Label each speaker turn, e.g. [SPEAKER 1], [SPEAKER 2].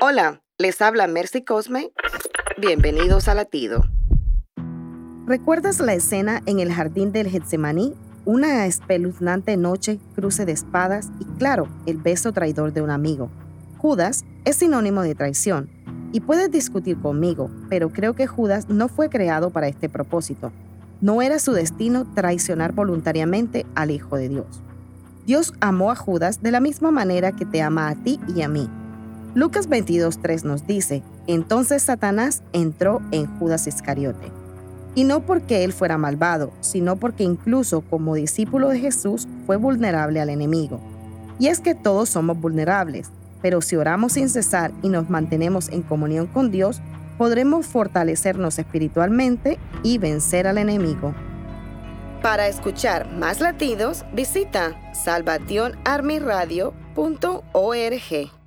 [SPEAKER 1] Hola, les habla Mercy Cosme. Bienvenidos a Latido.
[SPEAKER 2] ¿Recuerdas la escena en el jardín del Getsemaní? Una espeluznante noche, cruce de espadas y, claro, el beso traidor de un amigo. Judas es sinónimo de traición. Y puedes discutir conmigo, pero creo que Judas no fue creado para este propósito. No era su destino traicionar voluntariamente al Hijo de Dios. Dios amó a Judas de la misma manera que te ama a ti y a mí. Lucas 22.3 nos dice, entonces Satanás entró en Judas Iscariote. Y no porque él fuera malvado, sino porque incluso como discípulo de Jesús fue vulnerable al enemigo. Y es que todos somos vulnerables, pero si oramos sin cesar y nos mantenemos en comunión con Dios, podremos fortalecernos espiritualmente y vencer al enemigo.
[SPEAKER 1] Para escuchar más latidos, visita salvationarmyradio.org.